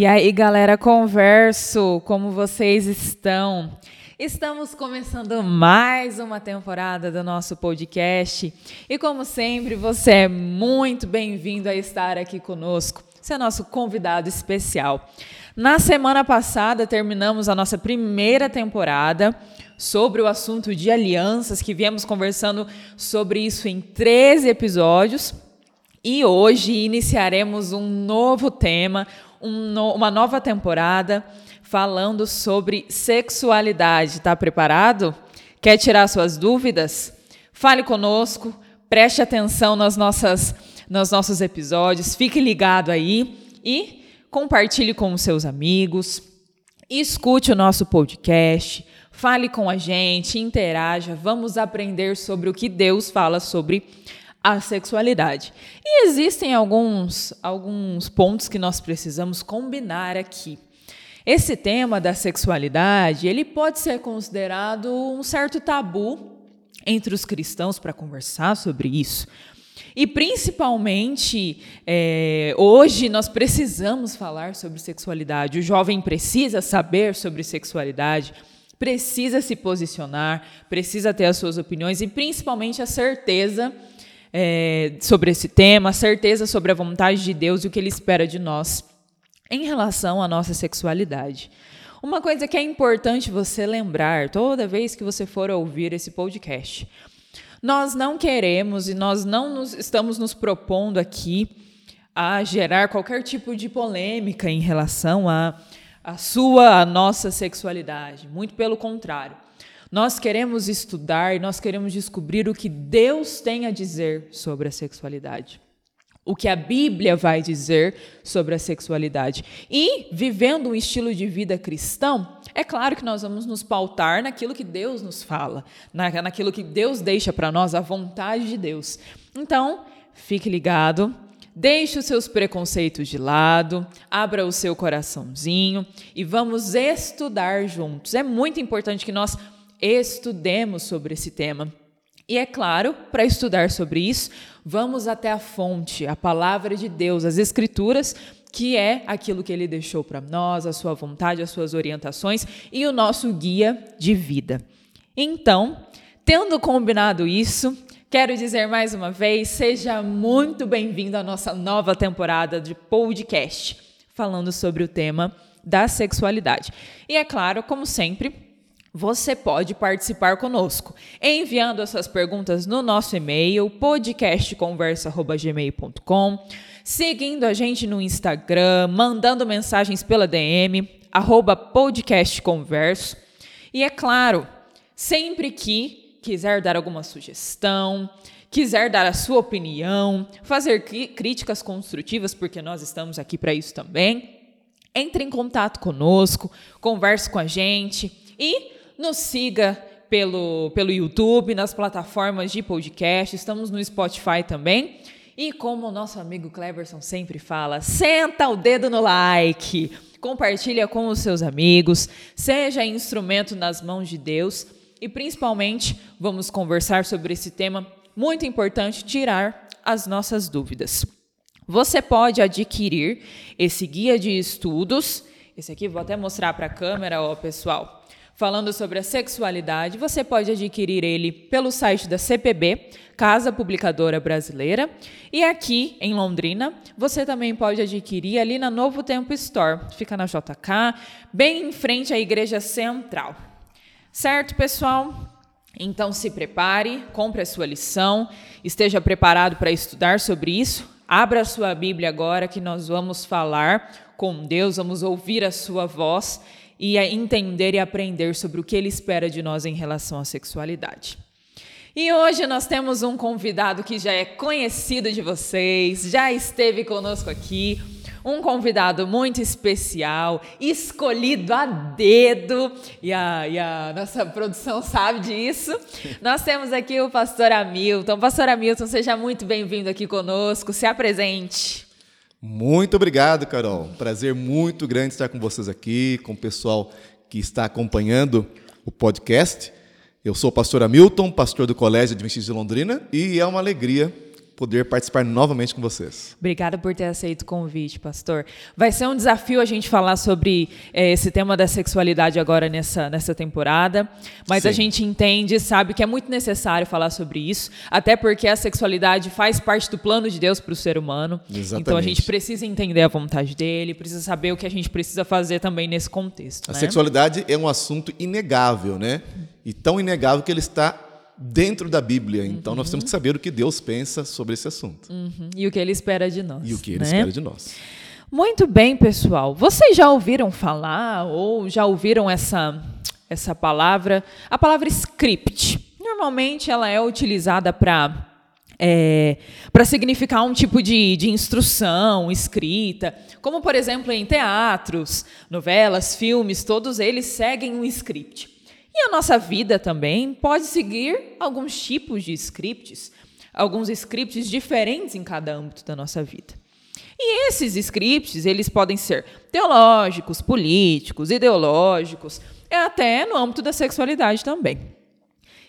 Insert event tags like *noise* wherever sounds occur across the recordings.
E aí, galera, converso, como vocês estão? Estamos começando mais uma temporada do nosso podcast e, como sempre, você é muito bem-vindo a estar aqui conosco. Você é nosso convidado especial. Na semana passada, terminamos a nossa primeira temporada sobre o assunto de alianças, que viemos conversando sobre isso em 13 episódios. E hoje iniciaremos um novo tema, um no, uma nova temporada falando sobre sexualidade. Está preparado? Quer tirar suas dúvidas? Fale conosco, preste atenção nas nossas, nos nossos episódios, fique ligado aí e compartilhe com os seus amigos, escute o nosso podcast, fale com a gente, interaja, vamos aprender sobre o que Deus fala sobre a sexualidade. E existem alguns, alguns pontos que nós precisamos combinar aqui. Esse tema da sexualidade, ele pode ser considerado um certo tabu entre os cristãos para conversar sobre isso. E principalmente é, hoje nós precisamos falar sobre sexualidade. O jovem precisa saber sobre sexualidade, precisa se posicionar, precisa ter as suas opiniões e principalmente a certeza é, sobre esse tema, certeza sobre a vontade de Deus e o que Ele espera de nós em relação à nossa sexualidade. Uma coisa que é importante você lembrar toda vez que você for ouvir esse podcast. Nós não queremos e nós não nos, estamos nos propondo aqui a gerar qualquer tipo de polêmica em relação à a, a sua, a nossa sexualidade. Muito pelo contrário. Nós queremos estudar nós queremos descobrir o que Deus tem a dizer sobre a sexualidade. O que a Bíblia vai dizer sobre a sexualidade. E, vivendo um estilo de vida cristão, é claro que nós vamos nos pautar naquilo que Deus nos fala, naquilo que Deus deixa para nós, a vontade de Deus. Então, fique ligado, Deixe os seus preconceitos de lado, abra o seu coraçãozinho e vamos estudar juntos. É muito importante que nós estudemos sobre esse tema. E é claro, para estudar sobre isso, vamos até a fonte, a palavra de Deus, as Escrituras, que é aquilo que ele deixou para nós, a sua vontade, as suas orientações e o nosso guia de vida. Então, tendo combinado isso, quero dizer mais uma vez: seja muito bem-vindo à nossa nova temporada de podcast, falando sobre o tema da sexualidade. E é claro, como sempre, você pode participar conosco, enviando as suas perguntas no nosso e-mail, podcastconversa.gmail.com, seguindo a gente no Instagram, mandando mensagens pela DM, podcastconverso. E é claro, sempre que quiser dar alguma sugestão, quiser dar a sua opinião, fazer críticas construtivas, porque nós estamos aqui para isso também, entre em contato conosco, converse com a gente e nos siga pelo, pelo YouTube, nas plataformas de podcast, estamos no Spotify também. E como o nosso amigo Cleverson sempre fala, senta o dedo no like, compartilha com os seus amigos, seja instrumento nas mãos de Deus e principalmente vamos conversar sobre esse tema muito importante, tirar as nossas dúvidas. Você pode adquirir esse guia de estudos, esse aqui vou até mostrar para a câmera, ó, pessoal falando sobre a sexualidade, você pode adquirir ele pelo site da CPB, Casa Publicadora Brasileira, e aqui em Londrina, você também pode adquirir ali na Novo Tempo Store, fica na JK, bem em frente à Igreja Central. Certo, pessoal? Então se prepare, compre a sua lição, esteja preparado para estudar sobre isso. Abra a sua Bíblia agora que nós vamos falar com Deus, vamos ouvir a sua voz e entender e aprender sobre o que ele espera de nós em relação à sexualidade. E hoje nós temos um convidado que já é conhecido de vocês, já esteve conosco aqui, um convidado muito especial, escolhido a dedo, e a, e a nossa produção sabe disso. Nós temos aqui o pastor Hamilton. Pastor Hamilton, seja muito bem-vindo aqui conosco, se apresente. Muito obrigado, Carol. Prazer muito grande estar com vocês aqui, com o pessoal que está acompanhando o podcast. Eu sou o pastor Hamilton, pastor do Colégio Adventista de Londrina, e é uma alegria poder participar novamente com vocês. Obrigada por ter aceito o convite, pastor. Vai ser um desafio a gente falar sobre é, esse tema da sexualidade agora nessa, nessa temporada, mas Sim. a gente entende e sabe que é muito necessário falar sobre isso, até porque a sexualidade faz parte do plano de Deus para o ser humano. Exatamente. Então a gente precisa entender a vontade dele, precisa saber o que a gente precisa fazer também nesse contexto. A né? sexualidade é um assunto inegável, né? E tão inegável que ele está dentro da Bíblia. Então uhum. nós temos que saber o que Deus pensa sobre esse assunto. Uhum. E o que ele espera de nós. E o que ele né? espera de nós. Muito bem, pessoal. Vocês já ouviram falar ou já ouviram essa, essa palavra? A palavra script. Normalmente ela é utilizada para é, para significar um tipo de, de instrução escrita, como por exemplo em teatros, novelas, filmes, todos eles seguem um script. E a nossa vida também pode seguir alguns tipos de scripts, alguns scripts diferentes em cada âmbito da nossa vida. E esses scripts, eles podem ser teológicos, políticos, ideológicos, até no âmbito da sexualidade também.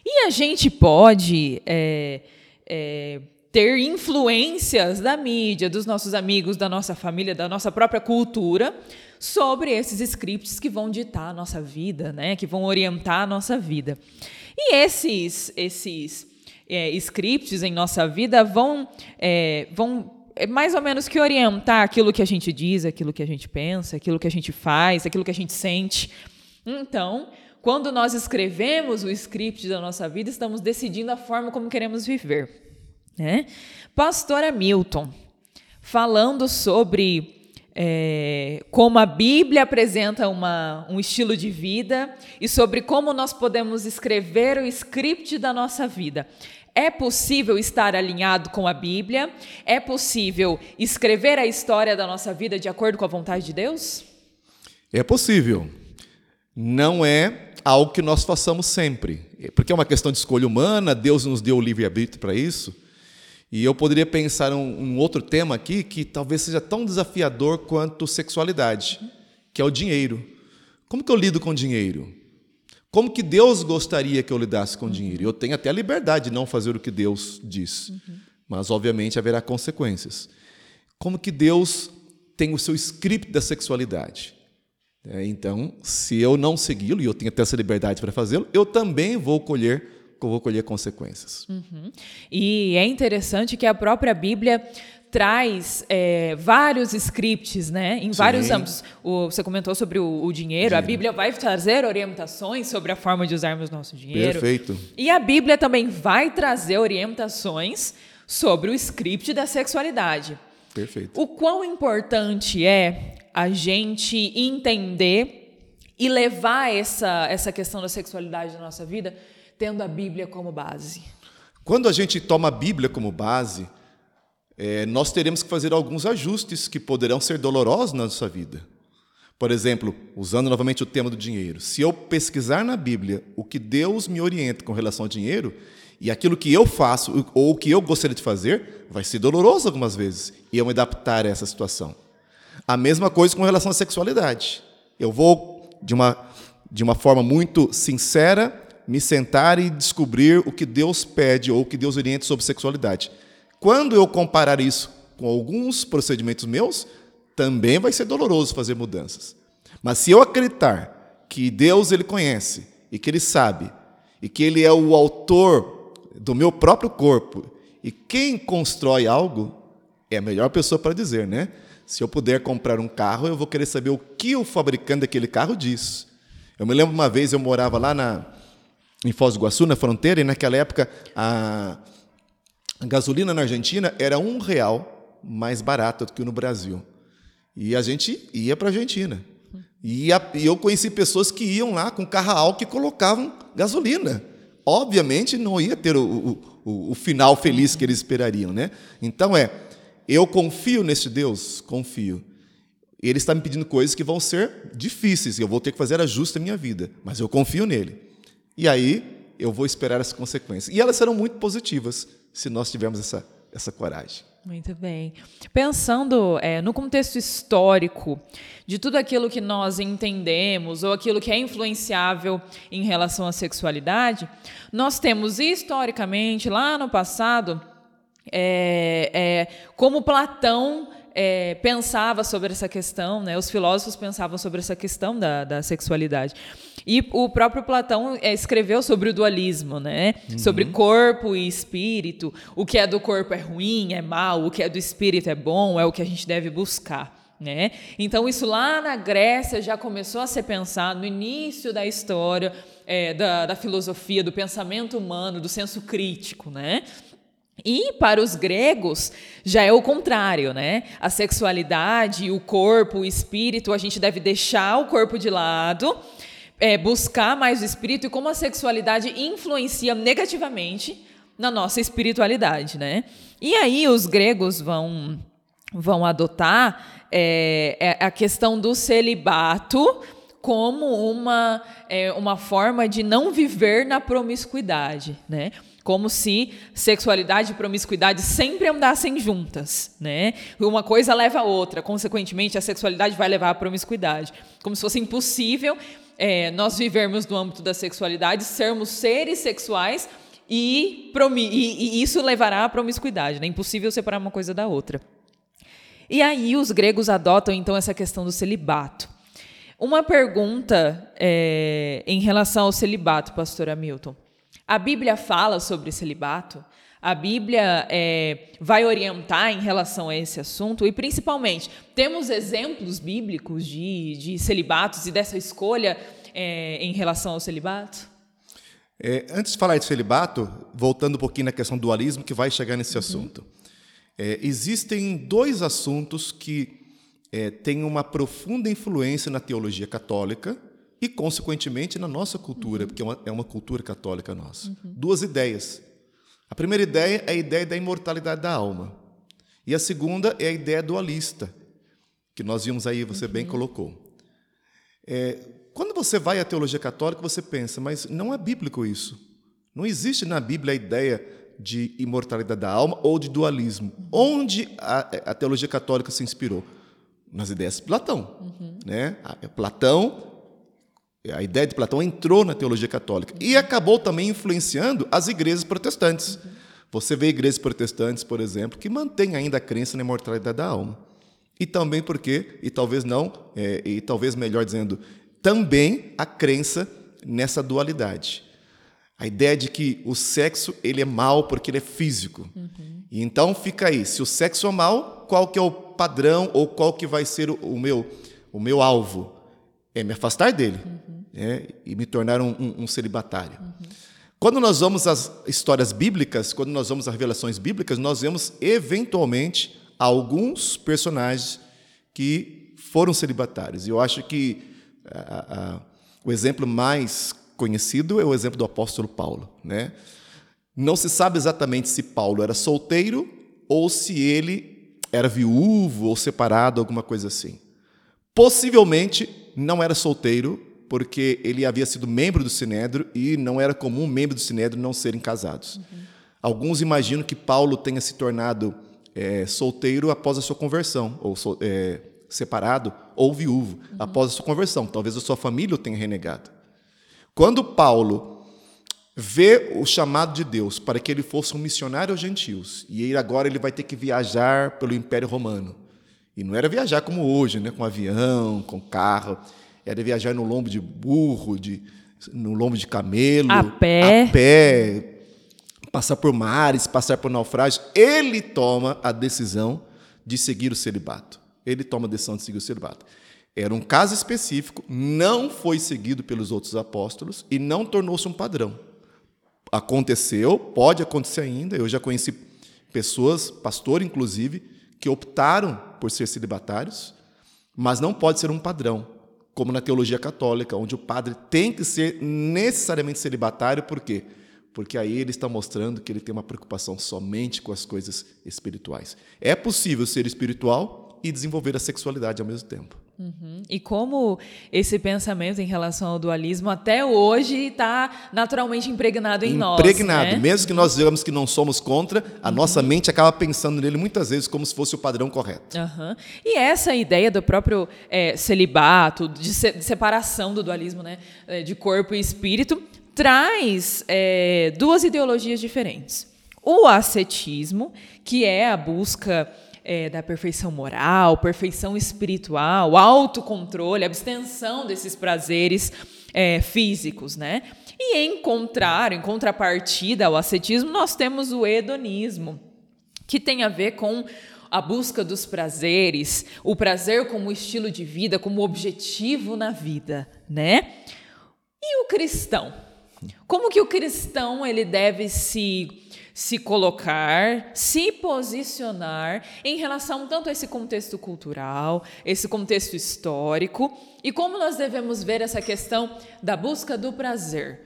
E a gente pode é, é, ter influências da mídia, dos nossos amigos, da nossa família, da nossa própria cultura, sobre esses scripts que vão ditar a nossa vida, né? que vão orientar a nossa vida. E esses, esses é, scripts em nossa vida vão, é, vão é, mais ou menos que orientar aquilo que a gente diz, aquilo que a gente pensa, aquilo que a gente faz, aquilo que a gente sente. Então, quando nós escrevemos o script da nossa vida, estamos decidindo a forma como queremos viver. Né? Pastor Hamilton, falando sobre é, como a Bíblia apresenta uma, um estilo de vida e sobre como nós podemos escrever o script da nossa vida. É possível estar alinhado com a Bíblia? É possível escrever a história da nossa vida de acordo com a vontade de Deus? É possível. Não é algo que nós façamos sempre, porque é uma questão de escolha humana, Deus nos deu o livre-arbítrio para isso. E eu poderia pensar um, um, outro tema aqui que talvez seja tão desafiador quanto sexualidade, que é o dinheiro. Como que eu lido com dinheiro? Como que Deus gostaria que eu lidasse com dinheiro? Eu tenho até a liberdade de não fazer o que Deus diz, mas obviamente haverá consequências. Como que Deus tem o seu script da sexualidade? É, então, se eu não segui-lo, e eu tenho até essa liberdade para fazê-lo, eu também vou colher vou colher consequências. Uhum. E é interessante que a própria Bíblia traz é, vários scripts, né, em Sim. vários âmbitos. O, você comentou sobre o, o dinheiro, dinheiro, a Bíblia vai trazer orientações sobre a forma de usarmos nosso dinheiro. Perfeito. E a Bíblia também vai trazer orientações sobre o script da sexualidade. Perfeito. O quão importante é a gente entender e levar essa, essa questão da sexualidade na nossa vida tendo a Bíblia como base? Quando a gente toma a Bíblia como base, é, nós teremos que fazer alguns ajustes que poderão ser dolorosos na nossa vida. Por exemplo, usando novamente o tema do dinheiro, se eu pesquisar na Bíblia o que Deus me orienta com relação ao dinheiro, e aquilo que eu faço ou o que eu gostaria de fazer, vai ser doloroso algumas vezes, e eu me adaptar a essa situação. A mesma coisa com relação à sexualidade. Eu vou, de uma, de uma forma muito sincera, me sentar e descobrir o que Deus pede ou o que Deus orienta sobre sexualidade. Quando eu comparar isso com alguns procedimentos meus, também vai ser doloroso fazer mudanças. Mas se eu acreditar que Deus ele conhece e que ele sabe e que ele é o autor do meu próprio corpo e quem constrói algo é a melhor pessoa para dizer, né? Se eu puder comprar um carro, eu vou querer saber o que o fabricante daquele carro diz. Eu me lembro uma vez eu morava lá na em Foz do Iguaçu, na fronteira, e naquela época a, gasolina na Argentina era um real mais barata do que no Brasil. E a gente ia para a Argentina. E, a, e eu conheci pessoas que iam lá com carro álcool e colocavam gasolina. Obviamente não ia ter o, o, o final feliz que eles esperariam. Né? Então é, eu confio nesse Deus? Confio. Ele está me pedindo coisas que vão ser difíceis, eu vou ter que fazer ajuste na minha vida, mas eu confio nele. E aí eu vou esperar as consequências. E elas serão muito positivas se nós tivermos essa, essa coragem. Muito bem. Pensando é, no contexto histórico de tudo aquilo que nós entendemos ou aquilo que é influenciável em relação à sexualidade, nós temos historicamente, lá no passado, é, é, como Platão é, pensava sobre essa questão, né? os filósofos pensavam sobre essa questão da, da sexualidade. E o próprio Platão é, escreveu sobre o dualismo, né? Uhum. sobre corpo e espírito. O que é do corpo é ruim, é mal, o que é do espírito é bom, é o que a gente deve buscar. Né? Então, isso lá na Grécia já começou a ser pensado no início da história é, da, da filosofia, do pensamento humano, do senso crítico. Né? E para os gregos já é o contrário, né? A sexualidade, o corpo, o espírito, a gente deve deixar o corpo de lado, é, buscar mais o espírito e como a sexualidade influencia negativamente na nossa espiritualidade, né? E aí os gregos vão vão adotar é, é a questão do celibato como uma, é, uma forma de não viver na promiscuidade, né? como se sexualidade e promiscuidade sempre andassem juntas, né? Uma coisa leva a outra, consequentemente a sexualidade vai levar à promiscuidade, como se fosse impossível é, nós vivermos no âmbito da sexualidade, sermos seres sexuais e, e, e isso levará à promiscuidade, né? É impossível separar uma coisa da outra. E aí os gregos adotam então essa questão do celibato. Uma pergunta é, em relação ao celibato, pastor Hamilton. A Bíblia fala sobre celibato, a Bíblia é, vai orientar em relação a esse assunto e, principalmente, temos exemplos bíblicos de, de celibatos e dessa escolha é, em relação ao celibato? É, antes de falar de celibato, voltando um pouquinho na questão do dualismo, que vai chegar nesse uhum. assunto. É, existem dois assuntos que é, têm uma profunda influência na teologia católica e, consequentemente, na nossa cultura, porque é uma, é uma cultura católica nossa. Uhum. Duas ideias. A primeira ideia é a ideia da imortalidade da alma. E a segunda é a ideia dualista, que nós vimos aí, você uhum. bem colocou. É, quando você vai à teologia católica, você pensa, mas não é bíblico isso. Não existe na Bíblia a ideia de imortalidade da alma ou de dualismo. Uhum. Onde a, a, teologia católica se inspirou? Nas ideias de Platão. Uhum. Né? Platão a ideia de Platão entrou na teologia católica e acabou também influenciando as igrejas protestantes. Você vê igrejas protestantes, por exemplo, que mantêm ainda a crença na imortalidade da alma. E também porque, e talvez não, é, e talvez melhor dizendo, também a crença nessa dualidade. A ideia de que o sexo ele é mal porque ele é físico. Uhum. E então fica aí, se o sexo é mal, qual que é o padrão ou qual que vai ser o, o meu o meu alvo? É me afastar dele. Uhum né, e me tornar um, um, um celibatário. Uhum. Quando nós vamos às histórias bíblicas, quando nós vamos às revelações bíblicas, nós vemos eventualmente alguns personagens que foram celibatários. E eu acho que a, a, o exemplo mais conhecido é o exemplo do apóstolo Paulo. Né? Não se sabe exatamente se Paulo era solteiro ou se ele era viúvo ou separado, alguma coisa assim. Possivelmente não era solteiro, porque ele havia sido membro do Sinédrio e não era comum membros do Sinédrio não serem casados. Uhum. Alguns imaginam que Paulo tenha se tornado é, solteiro após a sua conversão, ou é, separado, ou viúvo uhum. após a sua conversão. Talvez a sua família o tenha renegado. Quando Paulo vê o chamado de Deus para que ele fosse um missionário aos gentios, e ele agora ele vai ter que viajar pelo Império Romano. E não era viajar como hoje, né, com avião, com carro era viajar no lombo de burro, de, no lombo de camelo, a pé. a pé, passar por mares, passar por naufrágios. Ele toma a decisão de seguir o celibato. Ele toma a decisão de seguir o celibato. Era um caso específico, não foi seguido pelos outros apóstolos e não tornou-se um padrão. Aconteceu, pode acontecer ainda. Eu já conheci pessoas, pastor inclusive, que optaram por ser celibatários, mas não pode ser um padrão como na teologia católica, onde o padre tem que ser necessariamente celibatário, por quê? Porque aí ele está mostrando que ele tem uma preocupação somente com as coisas espirituais. É possível ser espiritual e desenvolver a sexualidade ao mesmo tempo. Uhum. E como esse pensamento em relação ao dualismo até hoje está naturalmente impregnado em impregnado. nós. Impregnado. Né? Mesmo que nós digamos que não somos contra, a uhum. nossa mente acaba pensando nele muitas vezes como se fosse o padrão correto. Uhum. E essa ideia do próprio é, celibato, de, se, de, separação do dualismo, né, é, de corpo e espírito, traz é, duas ideologias diferentes. O ascetismo, que é a busca é, da perfeição moral, perfeição espiritual, autocontrole, abstenção desses prazeres é, físicos, né? E em contrário, em contrapartida ao ascetismo, nós temos o hedonismo, que tem a ver com a busca dos prazeres, o prazer como estilo de vida, como objetivo na vida, né? E o cristão? Como que o cristão ele deve se se colocar, se posicionar em relação tanto a esse contexto cultural, esse contexto histórico e como nós devemos ver essa questão da busca do prazer.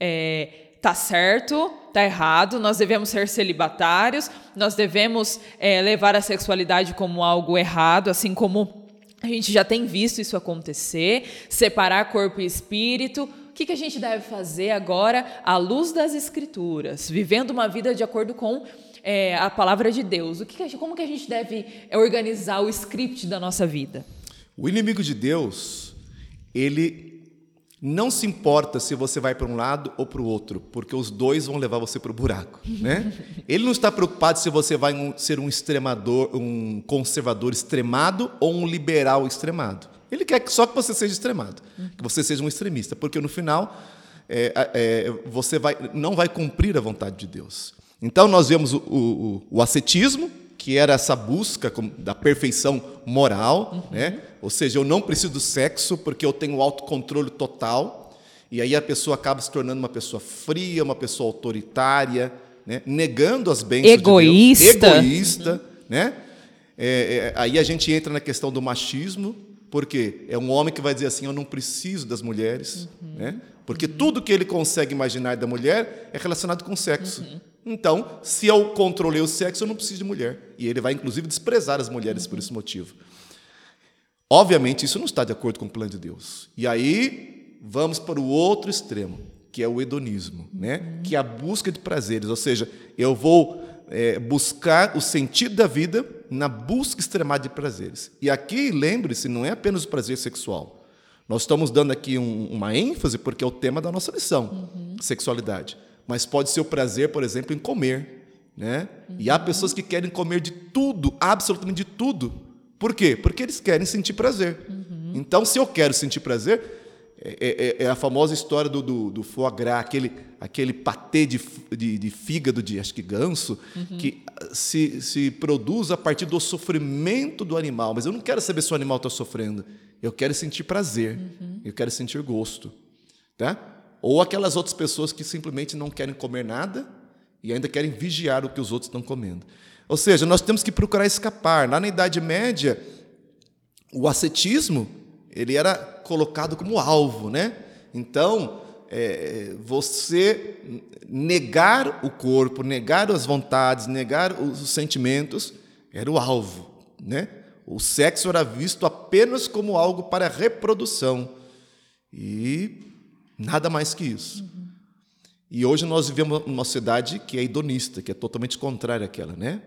É, tá certo, tá errado, nós devemos ser celibatários, nós devemos é, levar a sexualidade como algo errado, assim como a gente já tem visto isso acontecer, separar corpo e espírito, que, que a gente deve fazer agora à luz das Escrituras, vivendo uma vida de acordo com é, a palavra de Deus? O que, como que a gente deve organizar o script da nossa vida? O inimigo de Deus, ele não se importa se você vai para um lado ou para o outro, porque os dois vão levar você para o buraco, né? *laughs* Ele não está preocupado se você vai ser um extremador, um conservador extremado ou um liberal extremado. Ele quer só que você seja extremado, que você seja um extremista, porque no final é, é, você vai, não vai cumprir a vontade de Deus. Então nós vemos o, o, o ascetismo, que era essa busca da perfeição moral, uhum. né? ou seja, eu não preciso do sexo porque eu tenho autocontrole total, e aí a pessoa acaba se tornando uma pessoa fria, uma pessoa autoritária, né? negando as bênçãos egoísta. de Deus, egoísta, uhum. né? É, é, aí a gente entra na questão do machismo, porque é um homem que vai dizer assim: eu não preciso das mulheres, uhum. né? porque uhum. tudo que ele consegue imaginar da mulher é relacionado com sexo. Uhum. Então, se eu controlei o sexo, eu não preciso de mulher. E ele vai, inclusive, desprezar as mulheres por esse motivo. Obviamente, isso não está de acordo com o plano de Deus. E aí, vamos para o outro extremo, que é o hedonismo, né? que é a busca de prazeres. Ou seja, eu vou é, buscar o sentido da vida na busca extremada de prazeres. E aqui, lembre-se, não é apenas o prazer sexual. Nós estamos dando aqui um, uma ênfase porque é o tema da nossa lição, uhum. sexualidade. Mas pode ser o prazer, por exemplo, em comer. Né? Uhum. E há uhum. pessoas que querem comer de tudo, absolutamente de tudo. Por quê? Porque eles querem sentir prazer. Uhum. Então, se eu quero sentir prazer, é, é, é, a famosa história do, do, do, foie gras, aquele, aquele patê de, de, de fígado de acho que ganso, uhum. que se, se produz a partir do sofrimento do animal. Mas eu não quero saber se o animal está sofrendo. Eu quero sentir prazer. Uhum. Eu quero sentir gosto. Tá? Ou aquelas outras pessoas que simplesmente não querem comer nada e ainda querem vigiar o que os outros estão comendo. Ou seja, nós temos que procurar escapar. Lá na Idade Média, o ascetismo ele era colocado como alvo, né? Então, é, você negar o corpo, negar as vontades, negar os sentimentos, era o alvo, né? O sexo era visto apenas como algo para reprodução e nada mais que isso. Uhum. E hoje nós vivemos numa sociedade que é hedonista, que é totalmente contrária àquela, né?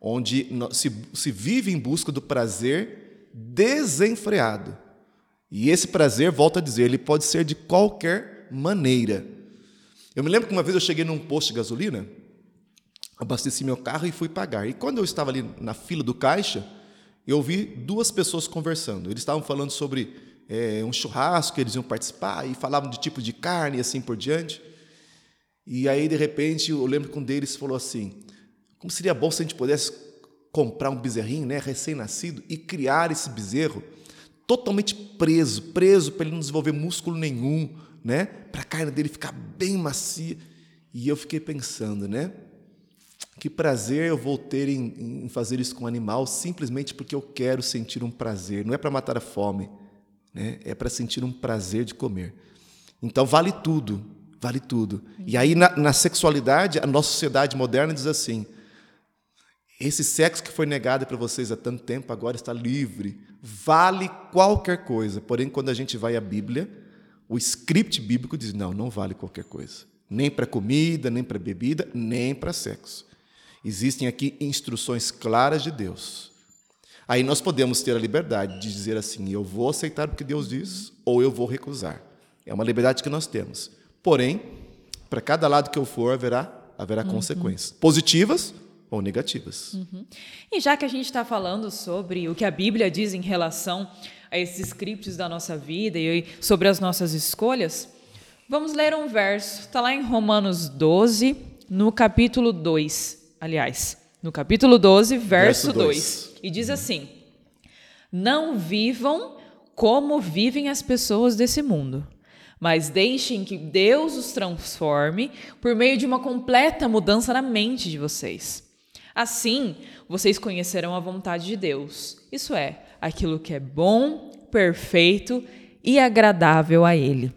Onde se, se vive em busca do prazer desenfreado. E esse prazer, volto a dizer, ele pode ser de qualquer maneira. Eu me lembro que uma vez eu cheguei num posto de gasolina, abasteci meu carro e fui pagar. E quando eu estava ali na fila do caixa, eu vi duas pessoas conversando. Eles estavam falando sobre é, um churrasco que eles iam participar e falavam de tipo de carne e assim por diante. E aí, de repente, eu lembro que um deles falou assim: como seria bom se a gente pudesse comprar um bezerrinho, né, recém-nascido, e criar esse bezerro totalmente preso, preso para ele não desenvolver músculo nenhum, né? Para a carne dele ficar bem macia. E eu fiquei pensando, né? Que prazer eu vou ter em, em fazer isso com um animal simplesmente porque eu quero sentir um prazer. Não é para matar a fome, né? É para sentir um prazer de comer. Então vale tudo, vale tudo. E aí na, na sexualidade, a nossa sociedade moderna diz assim: esse sexo que foi negado para vocês há tanto tempo agora está livre. Vale qualquer coisa. Porém, quando a gente vai à Bíblia, o script bíblico diz: não, não vale qualquer coisa. Nem para comida, nem para bebida, nem para sexo. Existem aqui instruções claras de Deus. Aí nós podemos ter a liberdade de dizer assim: eu vou aceitar o que Deus diz ou eu vou recusar. É uma liberdade que nós temos. Porém, para cada lado que eu for, haverá haverá consequências, positivas ou negativas. E já que a gente está falando sobre o que a Bíblia diz em relação a esses scripts da nossa vida e sobre as nossas escolhas, vamos ler um verso. Está lá em Romanos 12, no capítulo 2. Aliás, no capítulo 12, verso, Verso 2. dois. E diz assim: Não vivam como vivem as pessoas desse mundo, mas deixem que Deus os transforme por meio de uma completa mudança na mente de vocês. Assim, vocês conhecerão a vontade de Deus, isso é, aquilo que é bom, perfeito e agradável a Ele.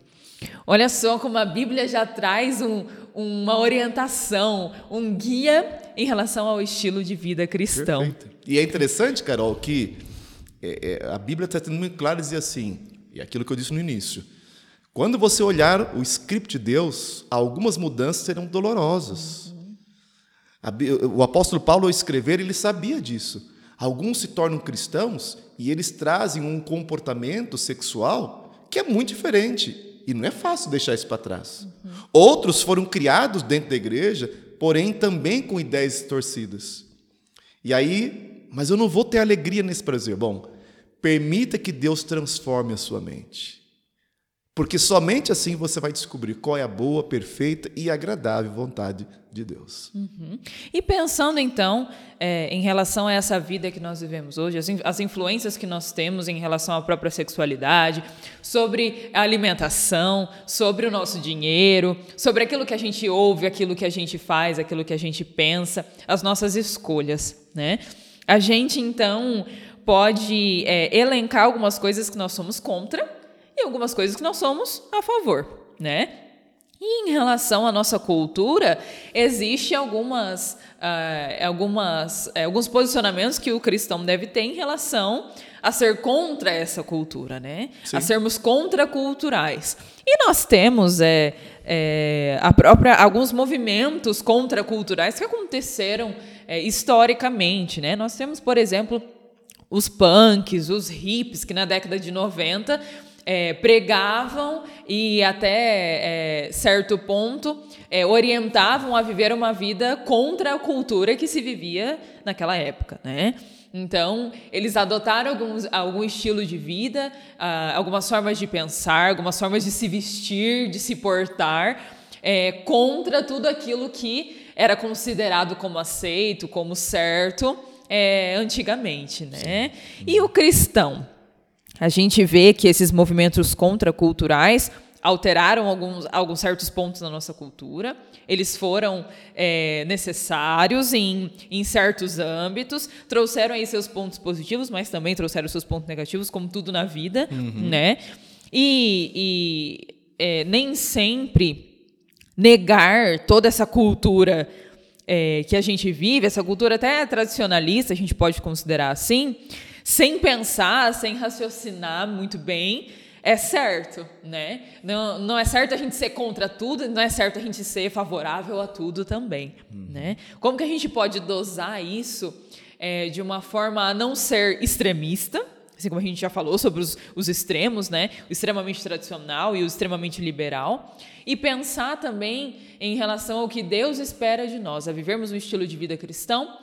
Olha só como a Bíblia já traz um- uma orientação, um guia em relação ao estilo de vida cristão. Perfeito. E é interessante, Carol, que é, é, a Bíblia está sendo muito clara e dizer assim, e aquilo que eu disse no início. Quando você olhar o script de Deus, algumas mudanças serão dolorosas. O apóstolo Paulo, ao escrever, ele sabia disso. Alguns se tornam cristãos e eles trazem um comportamento sexual que é muito diferente. E não é fácil deixar isso para trás. Outros foram criados dentro da igreja, porém também com ideias torcidas. E aí, mas eu não vou ter alegria nesse prazer. Bom, permita que Deus transforme a sua mente. Porque somente assim você vai descobrir qual é a boa, perfeita e agradável vontade de Deus. E pensando então é, em relação a essa vida que nós vivemos hoje, as, as influências que nós temos em relação à própria sexualidade, sobre a alimentação, sobre o nosso dinheiro, sobre aquilo que a gente ouve, aquilo que a gente faz, aquilo que a gente pensa, as nossas escolhas, né? A gente então pode é, elencar algumas coisas que nós somos contra e algumas coisas que nós somos a favor, né? E em relação à nossa cultura, existe algumas, ah, algumas, eh, alguns posicionamentos que o cristão deve ter em relação a ser contra essa cultura, né? A sermos contraculturais. E nós temos é, é, a própria, alguns movimentos contraculturais que aconteceram é, historicamente, né? Nós temos, por exemplo, os punks, os hips, que na década de 90 é, pregavam e até é, certo ponto é, orientavam a viver uma vida contra a cultura que se vivia naquela época, né? Então, eles adotaram alguns, algum estilo de vida, ah, algumas formas de pensar, algumas formas de se vestir, de se portar, é, contra tudo aquilo que era considerado como aceito, como certo, é, antigamente, né? E o cristão? A gente vê que esses movimentos contraculturais alteraram alguns, alguns certos pontos da nossa cultura. Eles foram é, necessários em, em certos âmbitos, trouxeram aí seus pontos positivos, mas também trouxeram seus pontos negativos, como tudo na vida, né? E, e, é, nem sempre negar toda essa cultura é, que a gente vive, essa cultura até tradicionalista, a gente pode considerar assim, sem pensar, sem raciocinar muito bem, é certo, né? Não, não é certo a gente ser contra tudo, não é certo a gente ser favorável a tudo também, né? Como que a gente pode dosar isso é, de uma forma a não ser extremista, assim como a gente já falou sobre os, os extremos, né? O extremamente tradicional e o extremamente liberal, e pensar também em relação ao que Deus espera de nós, a vivermos um estilo de vida cristão,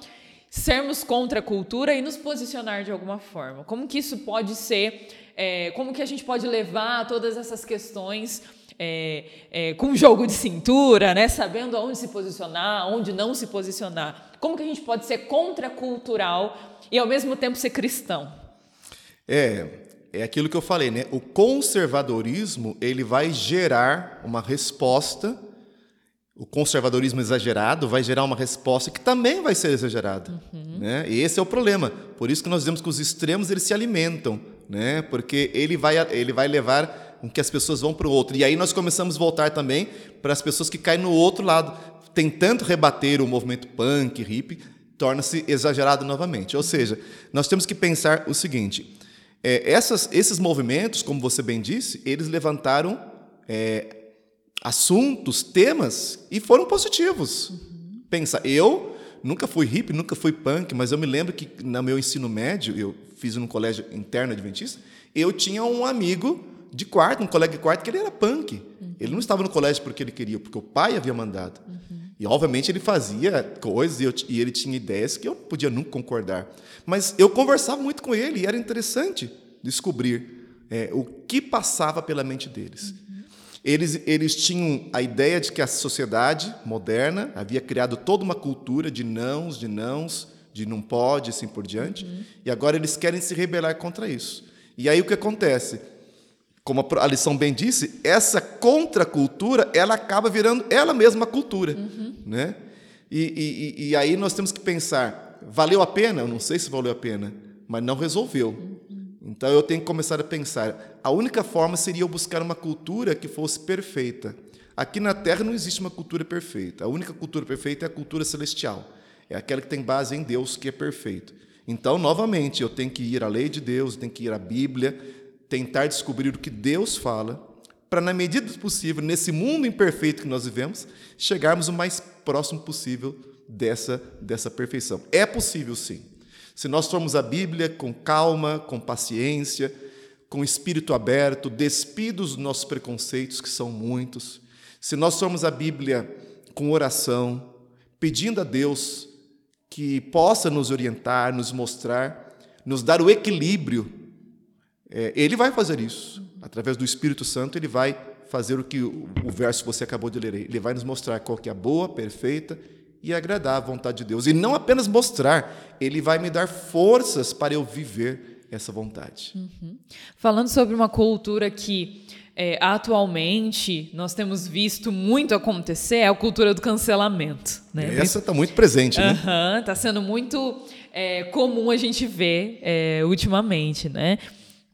sermos contra a cultura e nos posicionar de alguma forma. Como que isso pode ser, é, como que a gente pode levar todas essas questões é, é, com jogo de cintura, né? sabendo aonde se posicionar, onde não se posicionar. Como que a gente pode ser contracultural e ao mesmo tempo ser cristão? É, é aquilo que eu falei, né? O conservadorismo ele vai gerar uma resposta. O conservadorismo exagerado vai gerar uma resposta que também vai ser exagerada, né? E esse é o problema. Por isso que nós dizemos que os extremos eles se alimentam, né? Porque ele vai ele vai levar com que as pessoas vão para o outro. E aí nós começamos a voltar também para as pessoas que caem no outro lado, tentando rebater o movimento punk, hippie, torna-se exagerado novamente. Ou seja, nós temos que pensar o seguinte: é, essas, esses movimentos, como você bem disse, eles levantaram é, assuntos, temas e foram positivos. Pensa, eu nunca fui hippie, nunca fui punk, mas eu me lembro que no meu ensino médio, eu fiz num colégio interno adventista, eu tinha um amigo de quarto, um colega de quarto, que ele era punk. Ele não estava no colégio porque ele queria, porque o pai havia mandado. E, obviamente, ele fazia coisas e, eu, e, ele tinha ideias que eu podia nunca concordar. Mas eu conversava muito com ele e era interessante descobrir é, o que passava pela mente deles. Eles, eles tinham a ideia de que a sociedade moderna havia criado toda uma cultura de nãos, de nãos, de não pode, assim por diante, uhum. e agora eles querem se rebelar contra isso. E aí o que acontece? Como a lição bem disse, essa contracultura ela acaba virando ela mesma cultura, uhum. né? E, e, e, aí nós temos que pensar, valeu a pena? Eu não sei se valeu a pena, mas não resolveu. Então eu tenho que começar a pensar. A única forma seria eu buscar uma cultura que fosse perfeita. Aqui na Terra não existe uma cultura perfeita. A única cultura perfeita é a cultura celestial. É aquela que tem base em Deus, que é perfeito. Então, novamente, eu tenho que ir à lei de Deus, tenho que ir à Bíblia, tentar descobrir o que Deus fala, para, na medida do possível, nesse mundo imperfeito que nós vivemos, chegarmos o mais próximo possível dessa, dessa perfeição. É possível, sim. Se nós formos a Bíblia com calma, com paciência, com espírito aberto, despidos dos nossos preconceitos, que são muitos, se nós formos a Bíblia com oração, pedindo a Deus que possa nos orientar, nos mostrar, nos dar o equilíbrio. É, ele vai fazer isso. Através do Espírito Santo, ele vai fazer o que o, o verso que você acabou de ler. Ele vai nos mostrar qual que é a boa, perfeita e agradar a vontade de Deus. E não apenas mostrar, ele vai me dar forças para eu viver essa vontade. Uhum. Falando sobre uma cultura que é, atualmente nós temos visto muito acontecer é a cultura do cancelamento. Né? Essa está muito presente, né? Está sendo muito é, comum a gente ver é, ultimamente, né?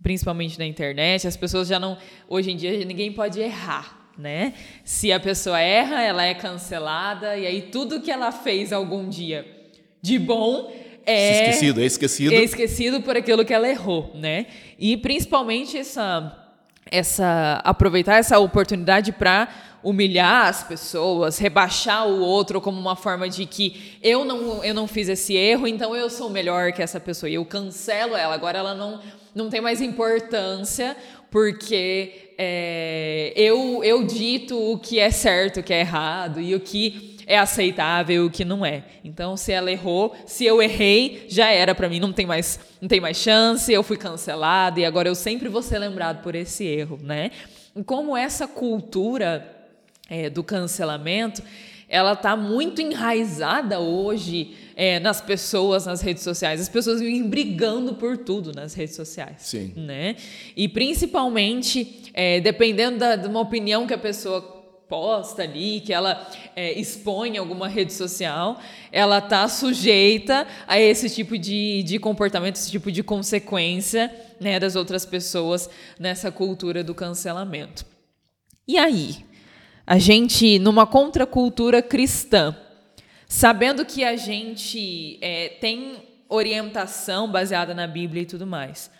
Principalmente na internet, as pessoas já não. Hoje em dia ninguém pode errar. Né? Se a pessoa erra, ela é cancelada, e aí tudo que ela fez algum dia de bom é esquecido, é esquecido. É esquecido por aquilo que ela errou, né? E principalmente essa essa aproveitar essa oportunidade para humilhar as pessoas, rebaixar o outro como uma forma de que eu não, eu não fiz esse erro, então eu sou melhor que essa pessoa e eu cancelo ela. Agora ela não, não tem mais importância porque é, eu, eu dito o que é certo, o que é errado e o que é aceitável o que não é. Então, se ela errou, se eu errei, já era para mim, não tem mais, não tem mais chance, eu fui cancelado e agora eu sempre vou ser lembrado por esse erro, né? E como essa cultura é, do cancelamento, ela está muito enraizada hoje é, nas pessoas nas redes sociais. As pessoas vivem brigando por tudo nas redes sociais. Sim. Né? E principalmente, é, dependendo da, de uma opinião que a pessoa posta ali, que ela é, expõe alguma rede social, ela está sujeita a esse tipo de, de comportamento, esse tipo de consequência né, das outras pessoas nessa cultura do cancelamento. E aí? A gente, numa contracultura cristã, sabendo que a gente é, tem orientação baseada na Bíblia e tudo mais,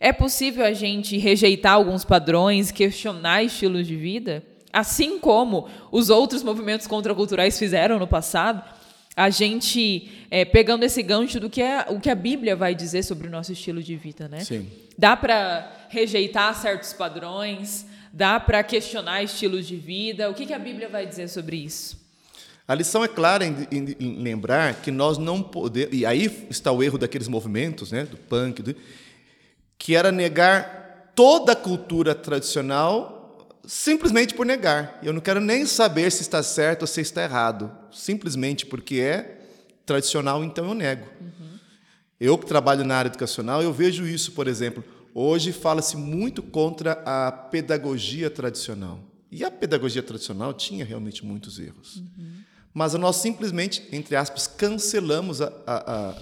é possível a gente rejeitar alguns padrões, questionar estilos de vida? Assim como os outros movimentos contraculturais fizeram no passado, a gente é, pegando esse gancho do que é o que a Bíblia vai dizer sobre o nosso estilo de vida, né? Sim. Dá para rejeitar certos padrões, dá para questionar estilos de vida. O que, que a Bíblia vai dizer sobre isso? A lição é clara em, em, em lembrar que nós não podemos. E aí está o erro daqueles movimentos, né, do punk, do, que era negar toda a cultura tradicional simplesmente por negar. Eu não quero nem saber se está certo ou se está errado. Simplesmente porque é tradicional, então eu nego. Uhum. Eu que trabalho na área educacional, eu vejo isso, por exemplo. Hoje fala-se muito contra a pedagogia tradicional. E a pedagogia tradicional tinha realmente muitos erros. Uhum. Mas nós simplesmente, entre aspas, cancelamos a, a, a,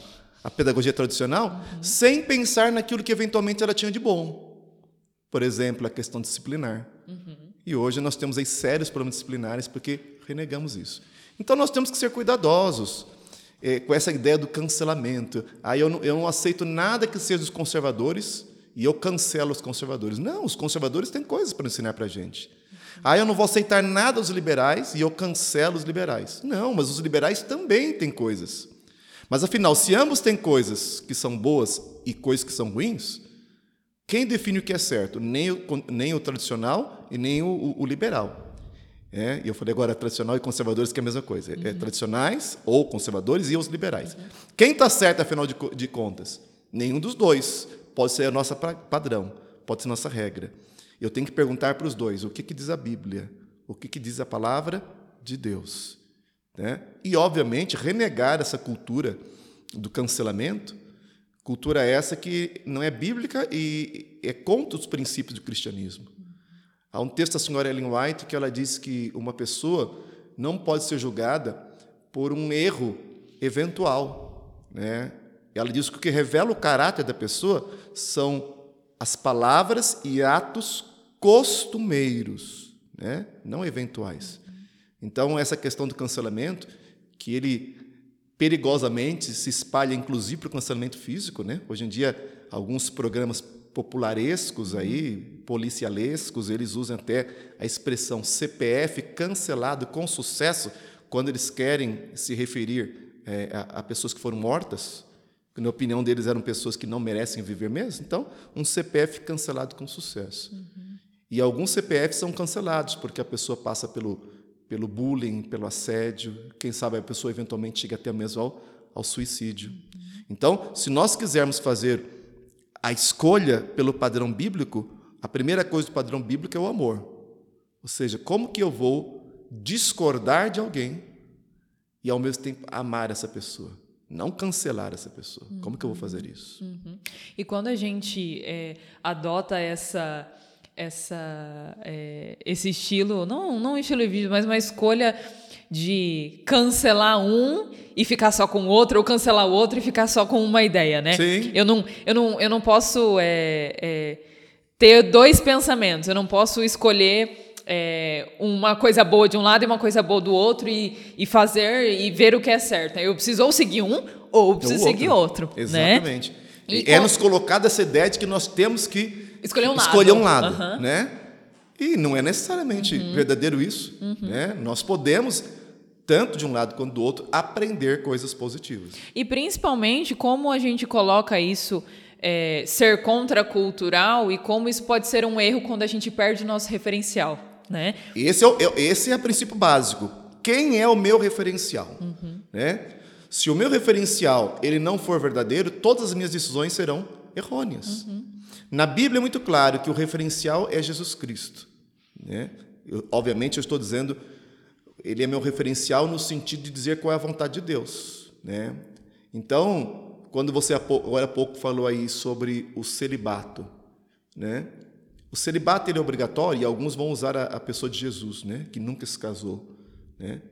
a pedagogia tradicional uhum. sem pensar naquilo que eventualmente ela tinha de bom. Por exemplo, a questão disciplinar. Uhum. E hoje nós temos aí sérios problemas disciplinares porque renegamos isso. Então nós temos que ser cuidadosos é, com essa ideia do cancelamento. Aí eu não, eu não aceito nada que seja dos conservadores e eu cancelo os conservadores. Não, os conservadores têm coisas para ensinar para a gente. Aí eu não vou aceitar nada dos liberais e eu cancelo os liberais. Não, mas os liberais também têm coisas. Mas afinal, se ambos têm coisas que são boas e coisas que são ruins, quem define o que é certo? Nem o, nem o tradicional e nem o, o, o liberal. É, e eu falei agora tradicional e conservadores, que é a mesma coisa. É tradicionais ou conservadores e os liberais. Quem está certo, afinal de, de, contas? Nenhum dos dois. Pode ser a nossa padrão, pode ser nossa regra. Eu tenho que perguntar para os dois o que, que diz a Bíblia, o que, que diz a palavra de Deus. Né? E, obviamente, renegar essa cultura do cancelamento, cultura essa que não é bíblica e é contra os princípios do cristianismo. Há um texto da senhora Ellen White que ela diz que uma pessoa não pode ser julgada por um erro eventual. Né? Ela diz que o que revela o caráter da pessoa são as palavras e atos costumeiros, né? não eventuais. Então, essa questão do cancelamento, que ele perigosamente se espalha inclusive para o cancelamento físico. Né? Hoje em dia, alguns programas popularescos aí, policialescos, eles usam até a expressão CPF cancelado com sucesso quando eles querem se referir é, a, a, pessoas que foram mortas, que na opinião deles eram pessoas que não merecem viver mesmo. Então, um CPF cancelado com sucesso. Uhum. E alguns CPFs são cancelados porque a pessoa passa pelo, pelo bullying, pelo assédio, quem sabe a pessoa eventualmente chega até mesmo ao, ao suicídio. Uhum. Então, se nós quisermos fazer a escolha pelo padrão bíblico, a primeira coisa do padrão bíblico é o amor. Ou seja, como que eu vou discordar de alguém e ao mesmo tempo amar essa pessoa? Não cancelar essa pessoa. Uhum. Como que eu vou fazer isso? Uhum. E quando a gente é, adota essa essa é, esse estilo, não não estilo de vídeo, mas uma escolha de cancelar um e ficar só com o outro, ou cancelar o outro e ficar só com uma ideia, né? Sim. Eu não, eu não, eu não posso é, é, ter dois pensamentos, eu não posso escolher é, uma coisa boa de um lado e uma coisa boa do outro e, e fazer e ver o que é certo. Eu preciso ou seguir um ou preciso outro. seguir outro. Né? Exatamente. Né? é nos colocada essa ideia de que nós temos que escolher um lado, escolher um lado uhum. né? E não é necessariamente uhum. verdadeiro isso. Uhum. Né? Nós podemos tanto de um lado quanto do outro, aprender coisas positivas. E principalmente como a gente coloca isso é, ser contracultural e como isso pode ser um erro quando a gente perde o nosso referencial. Né? Esse, é o, é, esse é o princípio básico. Quem é o meu referencial? Uhum. Né? Se o meu referencial ele não for verdadeiro, todas as minhas decisões serão errôneas. Uhum. Na Bíblia é muito claro que o referencial é Jesus Cristo. Né? Eu, obviamente, eu estou dizendo ele é meu referencial no sentido de dizer qual é a vontade de Deus, né? Então, quando você agora há pouco falou aí sobre o celibato, né? O celibato ele é obrigatório e alguns vão usar a, a pessoa de Jesus, né? Que nunca se casou, né?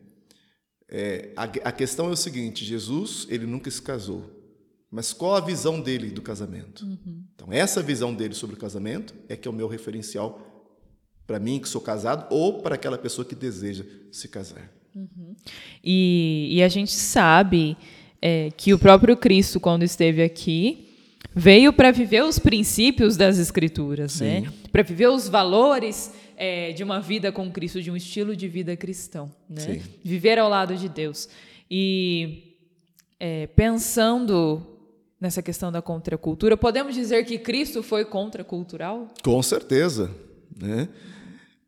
É, a, a questão é o seguinte: Jesus ele nunca se casou, mas qual a visão dele do casamento? Uhum. Então, essa visão dele sobre o casamento é que é o meu referencial para mim que sou casado ou para aquela pessoa que deseja se casar. Uhum. E, e, a gente sabe é, que o próprio Cristo, quando esteve aqui, veio para viver os princípios das Escrituras, né? para viver os valores é, de uma vida com Cristo, de um estilo de vida cristão, né? viver ao lado de Deus. E é, pensando nessa questão da contracultura, podemos dizer que Cristo foi contracultural? Com certeza. Né?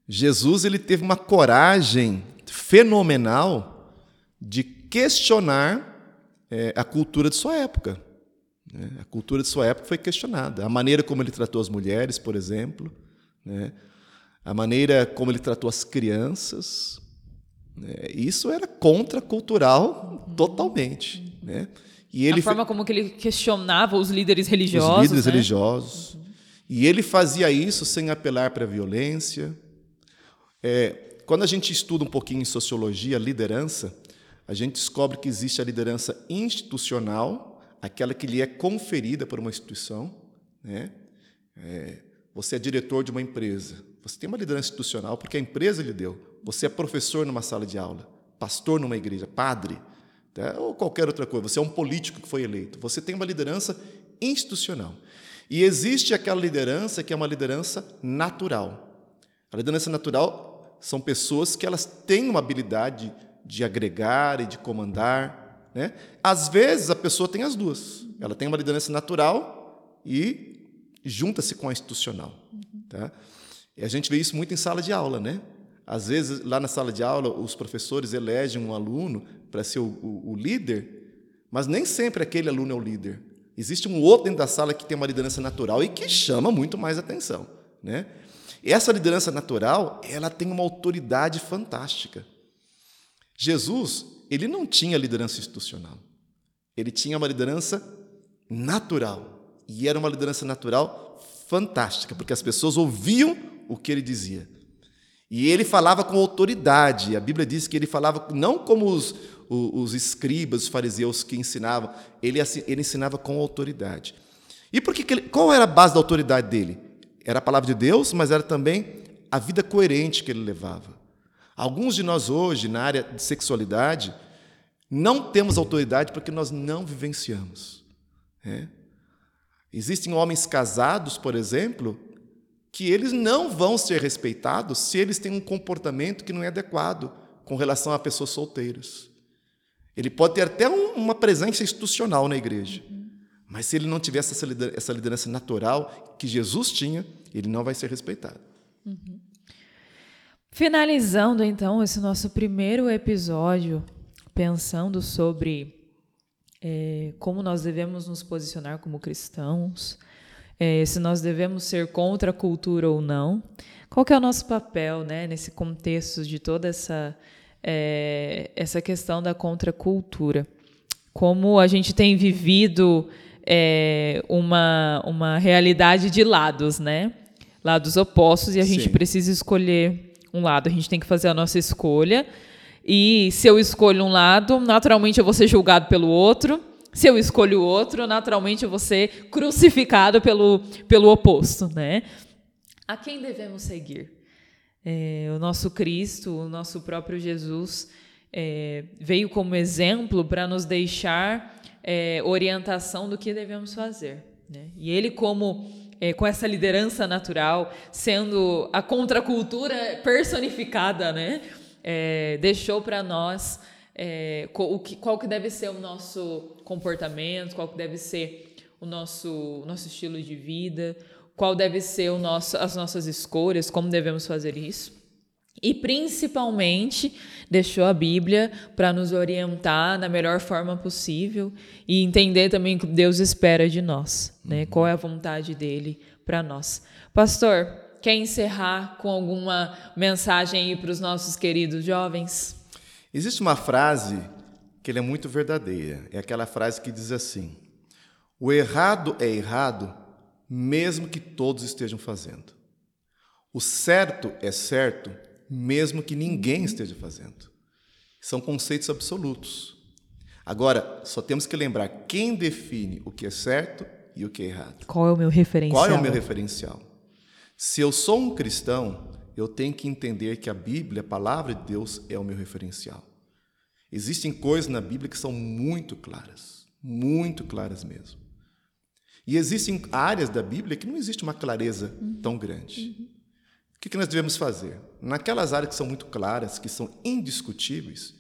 Jesus ele teve uma coragem fenomenal de questionar é, a cultura de sua época. Né? A cultura de sua época foi questionada. A maneira como ele tratou as mulheres, por exemplo, né? a maneira como ele tratou as crianças. Né? Isso era contracultural uhum. totalmente. Né? E ele a forma como que ele questionava os líderes religiosos. Os líderes né? religiosos. Uhum. E ele fazia isso sem apelar para a violência, é, quando a gente estuda um pouquinho em sociologia, liderança, a gente descobre que existe a liderança institucional, aquela que lhe é conferida por uma instituição. Né? É, você é diretor de uma empresa. Você tem uma liderança institucional porque a empresa lhe deu. Você é professor numa sala de aula, pastor numa igreja, padre, tá? ou qualquer outra coisa. Você é um político que foi eleito. Você tem uma liderança institucional. E existe aquela liderança que é uma liderança natural. A liderança natural são pessoas que elas têm uma habilidade de agregar e de comandar. Né? Às vezes a pessoa tem as duas. Ela tem uma liderança natural e junta-se com a institucional. Tá? E a gente vê isso muito em sala de aula. Né? Às vezes, lá na sala de aula, os professores elegem um aluno para ser o, o, o líder, mas nem sempre aquele aluno é o líder. Existe um outro dentro da sala que tem uma liderança natural e que chama muito mais atenção. Né? Essa liderança natural, ela tem uma autoridade fantástica. Jesus, ele não tinha liderança institucional. Ele tinha uma liderança natural. E era uma liderança natural fantástica, porque as pessoas ouviam o que ele dizia. E ele falava com autoridade. A Bíblia diz que ele falava não como os, os, os escribas, os fariseus que ensinavam, ele, ele ensinava com autoridade. E por que, ele, qual era a base da autoridade dele? Era a palavra de Deus, mas era também a vida coerente que ele levava. Alguns de nós hoje, na área de sexualidade, não temos autoridade porque nós não vivenciamos. É? Existem homens casados, por exemplo, que eles não vão ser respeitados se eles têm um comportamento que não é adequado com relação a pessoas solteiras. Ele pode ter até um, uma presença institucional na igreja, mas se ele não tiver essa liderança natural que Jesus tinha, ele não vai ser respeitado. Uhum. Finalizando então esse nosso primeiro episódio, pensando sobre é, como nós devemos nos posicionar como cristãos, é, se nós devemos ser contra a cultura ou não. Qual que é o nosso papel né, nesse contexto de toda essa, é, essa questão da contracultura? Como a gente tem vivido é, uma, uma realidade de lados, né? Lados opostos, e a gente Sim. precisa escolher um lado. A gente tem que fazer a nossa escolha. E se eu escolho um lado, naturalmente eu vou ser julgado pelo outro. Se eu escolho outro, naturalmente eu vou ser crucificado pelo, pelo oposto, né? A quem devemos seguir? É, o nosso Cristo, o nosso próprio Jesus, é, veio como exemplo para nos deixar é, orientação do que devemos fazer. Né? E ele, como é, com essa liderança natural, sendo a contracultura personificada, né? É, deixou para nós é, qual, que, qual que deve ser o nosso comportamento, qual que deve ser o nosso, o nosso estilo de vida, qual deve ser o nosso, as nossas escolhas, como devemos fazer isso. E principalmente deixou a Bíblia para nos orientar da melhor forma possível e entender também o que Deus espera de nós, né? Uhum. Qual é a vontade dele para nós. Pastor, quer encerrar com alguma mensagem aí para os nossos queridos jovens? Existe uma frase que é muito verdadeira. É aquela frase que diz assim: O errado é errado, mesmo que todos estejam fazendo. O certo é certo, mesmo que ninguém esteja fazendo. São conceitos absolutos. Agora, só temos que lembrar quem define o que é certo e o que é errado. Qual é o meu referencial? Qual é o meu referencial? Se eu sou um cristão, eu tenho que entender que a Bíblia, a palavra de Deus, é o meu referencial. Existem coisas na Bíblia que são muito claras, muito claras mesmo. E existem áreas da Bíblia que não existe uma clareza uhum. tão grande. Uhum. O que nós devemos fazer? Naquelas áreas que são muito claras, que são indiscutíveis,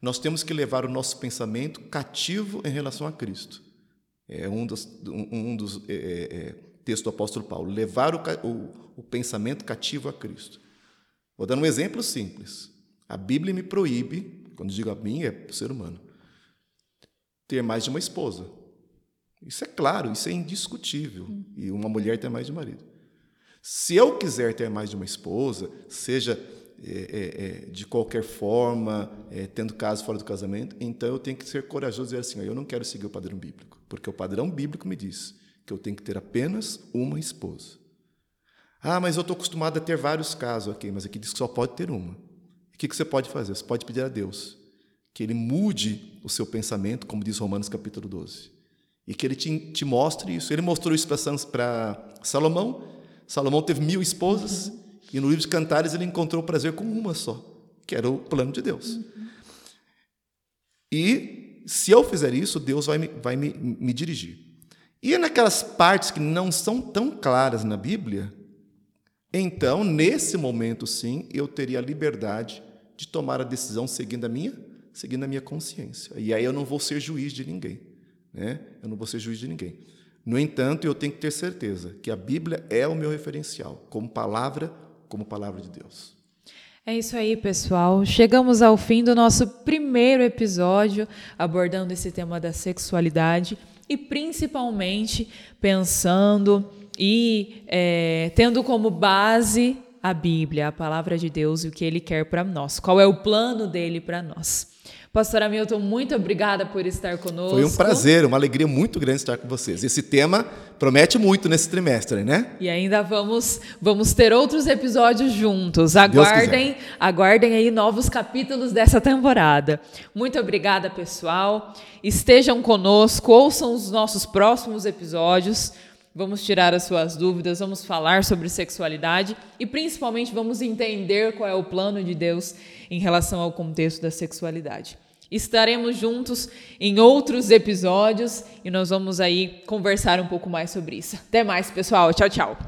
nós temos que levar o nosso pensamento cativo em relação a Cristo. É um dos, um dos é, é, textos do apóstolo Paulo. Levar o, o, o pensamento cativo a Cristo. Vou dar um exemplo simples. A Bíblia me proíbe, quando digo a mim, é o ser humano, ter mais de uma esposa. Isso é claro, isso é indiscutível. E uma mulher ter mais de um marido. Se eu quiser ter mais de uma esposa, seja é, é, é, de qualquer forma, é, tendo caso fora do casamento, então eu tenho que ser corajoso e dizer assim: eu não quero seguir o padrão bíblico, porque o padrão bíblico me diz que eu tenho que ter apenas uma esposa. Ah, mas eu estou acostumado a ter vários casos aqui, mas aqui diz que só pode ter uma. O que, que você pode fazer? Você pode pedir a Deus que Ele mude o seu pensamento, como diz Romanos capítulo 12, e que Ele te, te mostre isso. Ele mostrou isso para Salomão. Salomão teve mil esposas, uhum. e no livro de Cantares ele encontrou prazer com uma só, que era o plano de Deus. Uhum. E se eu fizer isso, Deus vai, me, vai me, me dirigir. E naquelas partes que não são tão claras na Bíblia, então, nesse momento, sim, eu teria a liberdade de tomar a decisão seguindo a minha, seguindo a minha consciência. E aí eu não vou ser juiz de ninguém, né? Eu não vou ser juiz de ninguém. No entanto, eu tenho que ter certeza que a Bíblia é o meu referencial, como palavra, como palavra de Deus. É isso aí, pessoal. Chegamos ao fim do nosso primeiro episódio abordando esse tema da sexualidade e principalmente pensando e é, tendo como base a Bíblia, a palavra de Deus e o que Ele quer para nós, qual é o plano dele para nós. Pastor Hamilton, muito obrigada por estar conosco. Foi um prazer, uma alegria muito grande estar com vocês. Esse tema promete muito nesse trimestre, né? E ainda vamos vamos ter outros episódios juntos. Aguardem, aguardem aí novos capítulos dessa temporada. Muito obrigada, pessoal. Estejam conosco, ouçam os nossos próximos episódios. Vamos tirar as suas dúvidas, vamos falar sobre sexualidade e principalmente vamos entender qual é o plano de Deus em relação ao contexto da sexualidade. Estaremos juntos em outros episódios e nós vamos aí conversar um pouco mais sobre isso. Até mais, pessoal. Tchau, tchau.